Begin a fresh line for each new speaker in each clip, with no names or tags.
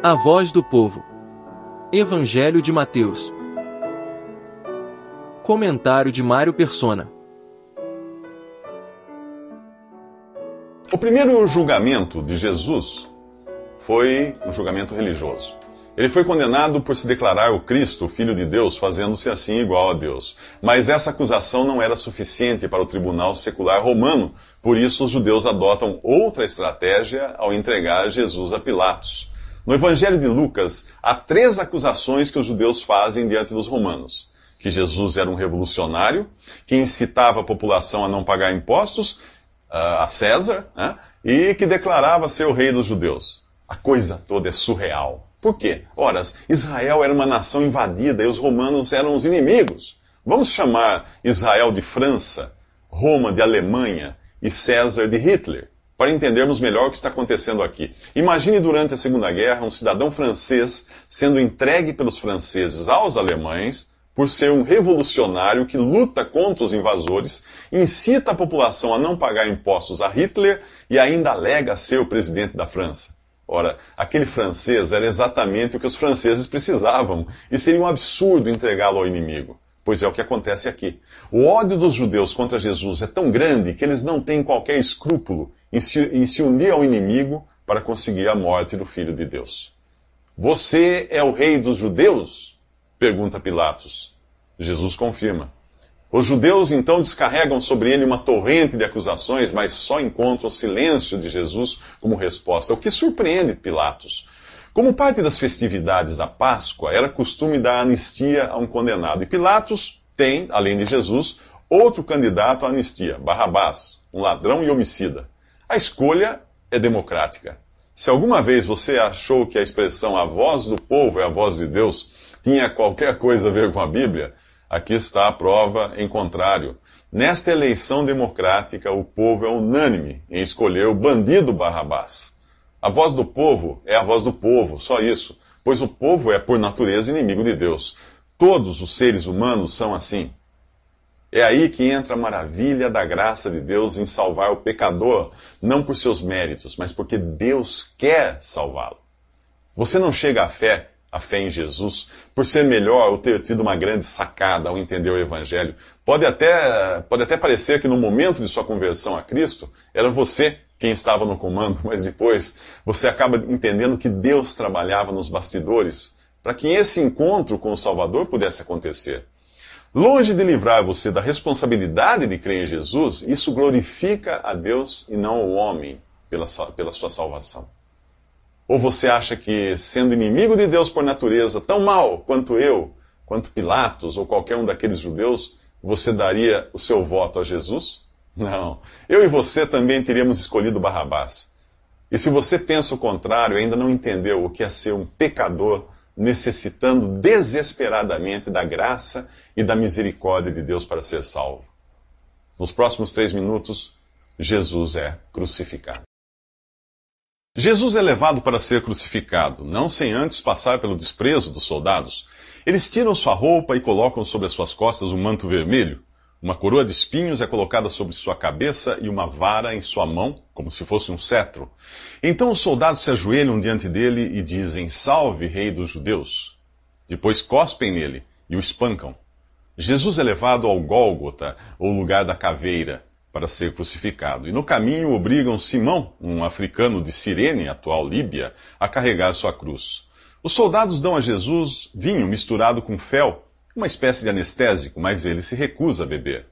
A voz do povo. Evangelho de Mateus. Comentário de Mário Persona.
O primeiro julgamento de Jesus foi um julgamento religioso. Ele foi condenado por se declarar o Cristo, o Filho de Deus, fazendo-se assim igual a Deus. Mas essa acusação não era suficiente para o tribunal secular romano, por isso os judeus adotam outra estratégia ao entregar Jesus a Pilatos. No Evangelho de Lucas, há três acusações que os judeus fazem diante dos romanos: que Jesus era um revolucionário, que incitava a população a não pagar impostos uh, a César, né? e que declarava ser o rei dos judeus. A coisa toda é surreal. Por quê? Ora, Israel era uma nação invadida e os romanos eram os inimigos. Vamos chamar Israel de França, Roma de Alemanha e César de Hitler para entendermos melhor o que está acontecendo aqui. Imagine durante a Segunda Guerra um cidadão francês sendo entregue pelos franceses aos alemães por ser um revolucionário que luta contra os invasores, incita a população a não pagar impostos a Hitler e ainda alega ser o presidente da França. Ora, aquele francês era exatamente o que os franceses precisavam e seria um absurdo entregá-lo ao inimigo. Pois é o que acontece aqui. O ódio dos judeus contra Jesus é tão grande que eles não têm qualquer escrúpulo em se, se unir ao inimigo para conseguir a morte do Filho de Deus. Você é o rei dos judeus? pergunta Pilatos. Jesus confirma. Os judeus então descarregam sobre ele uma torrente de acusações, mas só encontram o silêncio de Jesus como resposta, o que surpreende Pilatos. Como parte das festividades da Páscoa, era costume dar anistia a um condenado. E Pilatos tem, além de Jesus, outro candidato à anistia, Barrabás, um ladrão e homicida. A escolha é democrática. Se alguma vez você achou que a expressão a voz do povo é a voz de Deus tinha qualquer coisa a ver com a Bíblia, aqui está a prova em contrário. Nesta eleição democrática, o povo é unânime em escolher o bandido Barrabás. A voz do povo é a voz do povo, só isso, pois o povo é, por natureza, inimigo de Deus. Todos os seres humanos são assim. É aí que entra a maravilha da graça de Deus em salvar o pecador, não por seus méritos, mas porque Deus quer salvá-lo. Você não chega à fé, à fé em Jesus, por ser melhor ou ter tido uma grande sacada ao entender o Evangelho. Pode até, pode até parecer que no momento de sua conversão a Cristo, era você quem estava no comando, mas depois você acaba entendendo que Deus trabalhava nos bastidores para que esse encontro com o Salvador pudesse acontecer. Longe de livrar você da responsabilidade de crer em Jesus, isso glorifica a Deus e não o homem pela sua, pela sua salvação. Ou você acha que, sendo inimigo de Deus por natureza, tão mal quanto eu, quanto Pilatos ou qualquer um daqueles judeus, você daria o seu voto a Jesus? Não. Eu e você também teríamos escolhido Barrabás. E se você pensa o contrário, ainda não entendeu o que é ser um pecador necessitando desesperadamente da graça e da misericórdia de Deus para ser salvo. Nos próximos três minutos, Jesus é crucificado. Jesus é levado para ser crucificado, não sem antes passar pelo desprezo dos soldados. Eles tiram sua roupa e colocam sobre as suas costas um manto vermelho. Uma coroa de espinhos é colocada sobre sua cabeça e uma vara em sua mão, como se fosse um cetro. Então os soldados se ajoelham diante dele e dizem: Salve, Rei dos Judeus! Depois cospem nele e o espancam. Jesus é levado ao Gólgota, ou lugar da caveira, para ser crucificado. E no caminho obrigam Simão, um africano de Cirene, atual Líbia, a carregar sua cruz. Os soldados dão a Jesus vinho misturado com fel uma espécie de anestésico, mas ele se recusa a beber.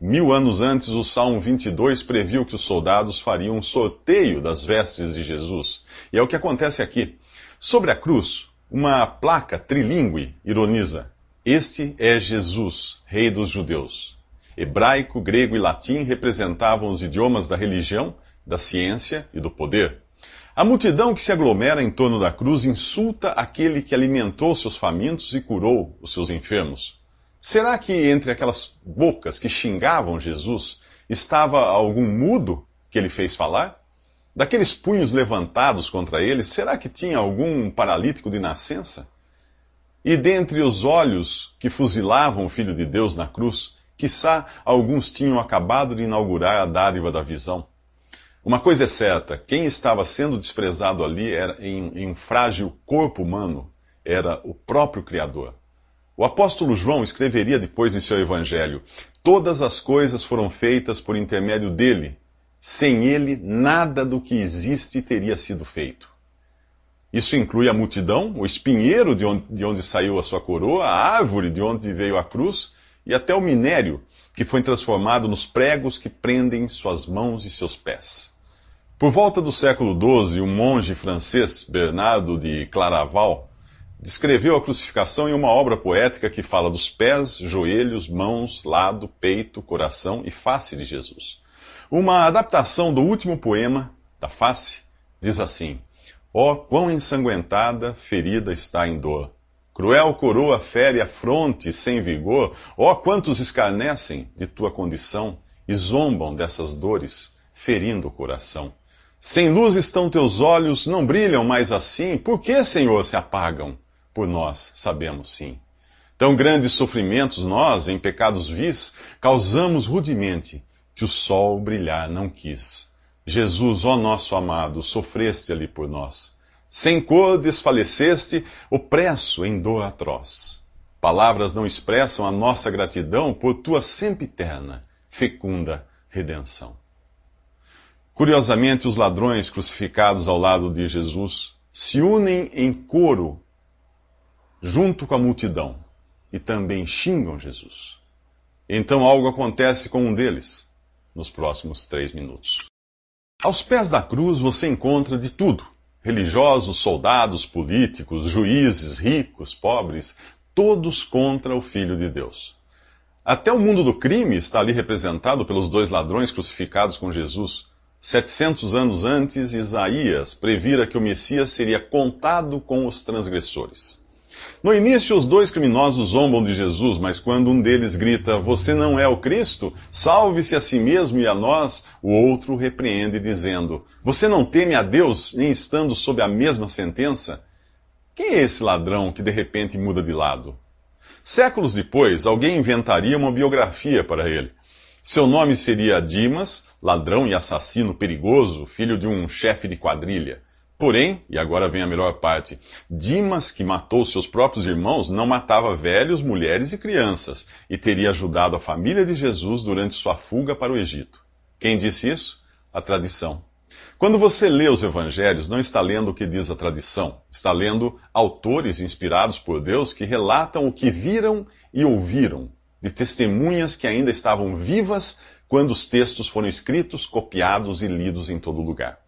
Mil anos antes, o Salmo 22 previu que os soldados fariam um sorteio das vestes de Jesus. E é o que acontece aqui. Sobre a cruz, uma placa trilingue ironiza: Este é Jesus, Rei dos Judeus. Hebraico, grego e latim representavam os idiomas da religião, da ciência e do poder. A multidão que se aglomera em torno da cruz insulta aquele que alimentou seus famintos e curou os seus enfermos. Será que entre aquelas bocas que xingavam Jesus estava algum mudo que ele fez falar? Daqueles punhos levantados contra ele, será que tinha algum paralítico de nascença? E dentre os olhos que fuzilavam o Filho de Deus na cruz, quiçá alguns tinham acabado de inaugurar a dádiva da visão. Uma coisa é certa: quem estava sendo desprezado ali era, em, em um frágil corpo humano era o próprio Criador. O apóstolo João escreveria depois em seu evangelho: Todas as coisas foram feitas por intermédio dele. Sem ele, nada do que existe teria sido feito. Isso inclui a multidão, o espinheiro de onde, de onde saiu a sua coroa, a árvore de onde veio a cruz e até o minério que foi transformado nos pregos que prendem suas mãos e seus pés. Por volta do século XII, o monge francês Bernardo de Claraval descreveu a crucificação em uma obra poética que fala dos pés, joelhos, mãos, lado, peito, coração e face de Jesus. Uma adaptação do último poema, da face, diz assim: Ó oh, quão ensanguentada, ferida está em dor. Cruel coroa fere a fronte sem vigor. Ó oh, quantos escarnecem de tua condição e zombam dessas dores, ferindo o coração. Sem luz estão teus olhos, não brilham mais assim. Por que, Senhor, se apagam? Por nós sabemos sim. Tão grandes sofrimentos nós, em pecados vis, causamos rudemente, que o sol brilhar não quis. Jesus, ó nosso amado, sofreste ali por nós. Sem cor desfaleceste, opresso em dor atroz. Palavras não expressam a nossa gratidão por tua sempiterna, fecunda redenção. Curiosamente, os ladrões crucificados ao lado de Jesus se unem em coro junto com a multidão e também xingam Jesus. Então algo acontece com um deles nos próximos três minutos. Aos pés da cruz você encontra de tudo: religiosos, soldados, políticos, juízes, ricos, pobres, todos contra o Filho de Deus. Até o mundo do crime está ali representado pelos dois ladrões crucificados com Jesus 700 anos antes, Isaías previra que o Messias seria contado com os transgressores. No início, os dois criminosos zombam de Jesus, mas quando um deles grita: Você não é o Cristo? Salve-se a si mesmo e a nós, o outro repreende, dizendo: Você não teme a Deus, nem estando sob a mesma sentença? Quem é esse ladrão que de repente muda de lado? Séculos depois, alguém inventaria uma biografia para ele. Seu nome seria Dimas, ladrão e assassino perigoso, filho de um chefe de quadrilha. Porém, e agora vem a melhor parte, Dimas, que matou seus próprios irmãos, não matava velhos, mulheres e crianças, e teria ajudado a família de Jesus durante sua fuga para o Egito. Quem disse isso? A tradição. Quando você lê os evangelhos, não está lendo o que diz a tradição, está lendo autores inspirados por Deus que relatam o que viram e ouviram de testemunhas que ainda estavam vivas quando os textos foram escritos, copiados e lidos em todo lugar.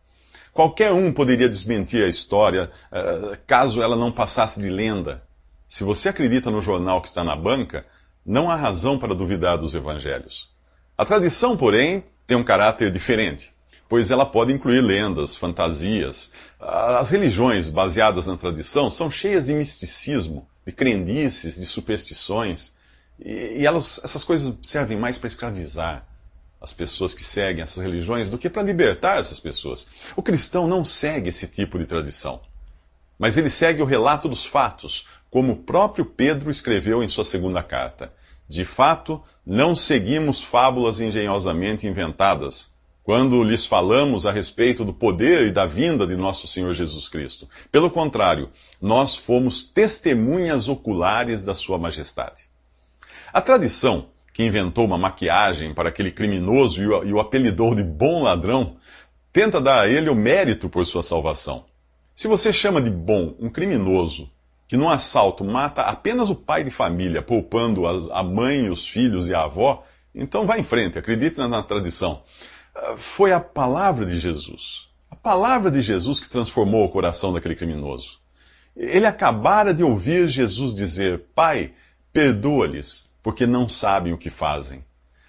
Qualquer um poderia desmentir a história uh, caso ela não passasse de lenda. Se você acredita no jornal que está na banca, não há razão para duvidar dos evangelhos. A tradição, porém, tem um caráter diferente, pois ela pode incluir lendas, fantasias. As religiões baseadas na tradição são cheias de misticismo, de crendices, de superstições. E, e elas, essas coisas servem mais para escravizar as pessoas que seguem essas religiões do que para libertar essas pessoas. O cristão não segue esse tipo de tradição, mas ele segue o relato dos fatos, como o próprio Pedro escreveu em sua segunda carta. De fato, não seguimos fábulas engenhosamente inventadas quando lhes falamos a respeito do poder e da vinda de nosso Senhor Jesus Cristo. Pelo contrário, nós fomos testemunhas oculares da Sua Majestade. A tradição que inventou uma maquiagem para aquele criminoso e o, apelidou de bom ladrão, tenta dar a ele o mérito por sua salvação. Se você chama de bom um criminoso que num assalto mata apenas o pai de família, poupando a mãe, os filhos e a avó, então vá em frente, acredite na, na tradição. Ah, foi a palavra de Jesus, a palavra de Jesus que transformou o coração daquele criminoso. Ele acabara de ouvir Jesus dizer: Pai, perdoa-lhes, porque não sabem o que fazem.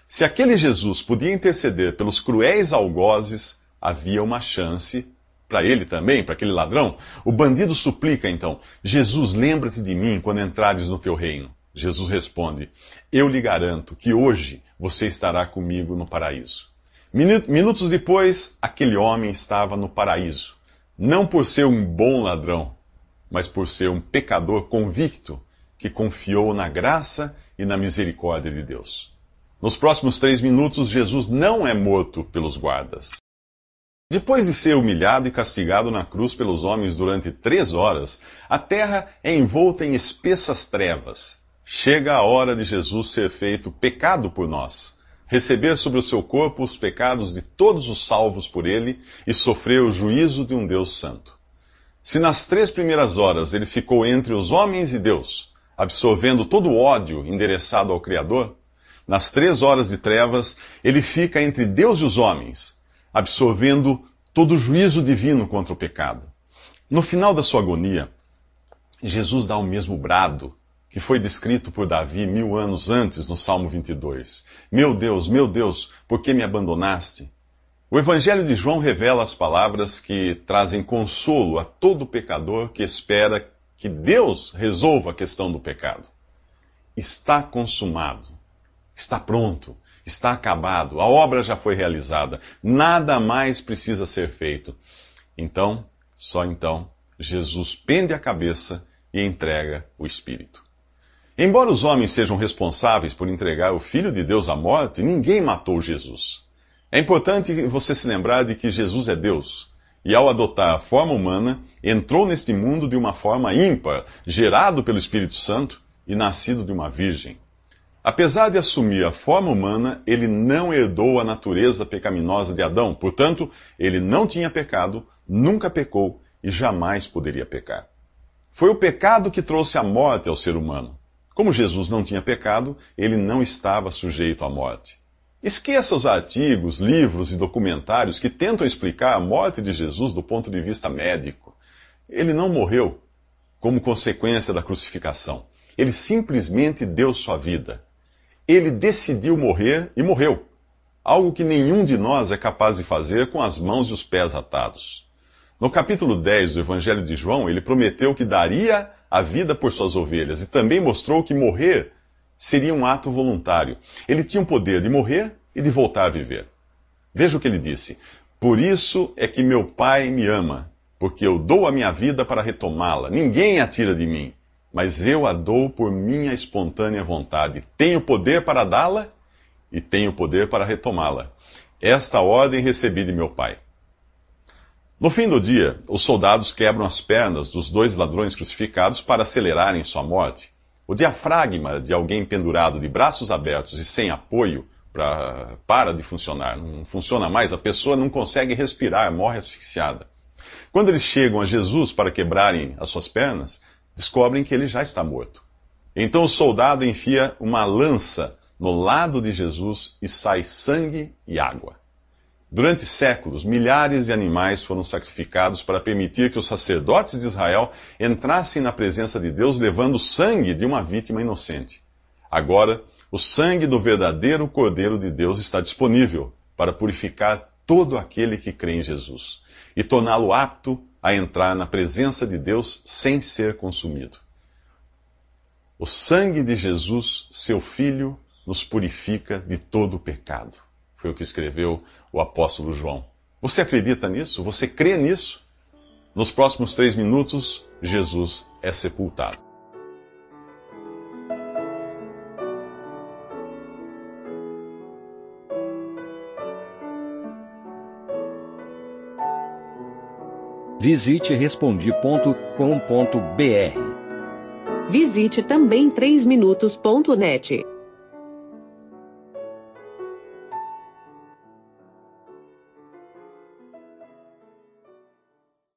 Se aquele Jesus podia interceder pelos cruéis algozes, havia uma chance para ele também, para aquele ladrão. O bandido suplica então: Jesus, lembra-te de mim quando entrares no teu reino. Jesus responde: Eu lhe garanto que hoje você estará comigo no paraíso. Minutos depois, aquele homem estava no paraíso, não por ser um bom ladrão, mas por ser um pecador convicto que confiou na graça e na misericórdia de Deus. Nos próximos três minutos, Jesus não é morto pelos guardas. Depois de ser humilhado e castigado na cruz pelos homens durante três horas, a terra é envolta em espessas trevas. Chega a hora de Jesus ser feito pecado por nós, receber sobre o seu corpo os pecados de todos os salvos por ele e sofrer o juízo de um Deus santo. Se nas três primeiras horas ele ficou entre os homens e Deus, absorvendo todo o ódio endereçado ao Criador, nas três horas de trevas ele fica entre Deus e os homens absorvendo todo o juízo divino contra o pecado. No final da sua agonia, Jesus dá o mesmo brado que foi descrito por Davi mil anos antes no Salmo 22. Meu Deus, meu Deus, por que me abandonaste? O Evangelho de João revela as palavras que trazem consolo a todo pecador que espera que Deus resolva a questão do pecado. Está consumado, está pronto, está acabado, a obra já foi realizada, nada mais precisa ser feito. Então, só então, Jesus pende a cabeça e entrega o Espírito. Embora os homens sejam responsáveis por entregar o Filho de Deus à morte, ninguém matou Jesus. É importante você se lembrar de que Jesus é Deus. E ao adotar a forma humana, entrou neste mundo de uma forma ímpar, gerado pelo Espírito Santo e nascido de uma virgem. Apesar de assumir a forma humana, ele não herdou a natureza pecaminosa de Adão. Portanto, ele não tinha pecado, nunca pecou e jamais poderia pecar. Foi o pecado que trouxe a morte ao ser humano. Como Jesus não tinha pecado, ele não estava sujeito à morte. Esqueça os artigos, livros e documentários que tentam explicar a morte de Jesus do ponto de vista médico. Ele não morreu como consequência da crucificação. Ele simplesmente deu sua vida ele decidiu morrer e morreu. Algo que nenhum de nós é capaz de fazer com as mãos e os pés atados. No capítulo 10 do Evangelho de João, ele prometeu que daria a vida por suas ovelhas e também mostrou que morrer seria um ato voluntário. Ele tinha o poder de morrer e de voltar a viver. Veja o que ele disse: Por isso é que meu Pai me ama, porque eu dou a minha vida para retomá-la. Ninguém a tira de mim mas eu a dou por minha espontânea vontade. Tenho poder para dá-la e tenho poder para retomá-la. Esta ordem recebi de meu pai. No fim do dia, os soldados quebram as pernas dos dois ladrões crucificados para acelerarem sua morte. O diafragma de alguém pendurado de braços abertos e sem apoio pra, para de funcionar, não funciona mais, a pessoa não consegue respirar, morre asfixiada. Quando eles chegam a Jesus para quebrarem as suas pernas, descobrem que ele já está morto. Então o soldado enfia uma lança no lado de Jesus e sai sangue e água. Durante séculos, milhares de animais foram sacrificados para permitir que os sacerdotes de Israel entrassem na presença de Deus levando o sangue de uma vítima inocente. Agora, o sangue do verdadeiro Cordeiro de Deus está disponível para purificar todo aquele que crê em Jesus e torná-lo apto a entrar na presença de Deus sem ser consumido. O sangue de Jesus, seu Filho, nos purifica de todo o pecado. Foi o que escreveu o apóstolo João. Você acredita nisso? Você crê nisso? Nos próximos três minutos, Jesus é sepultado.
Visite respondi.com.br.
Visite também 3minutos.net.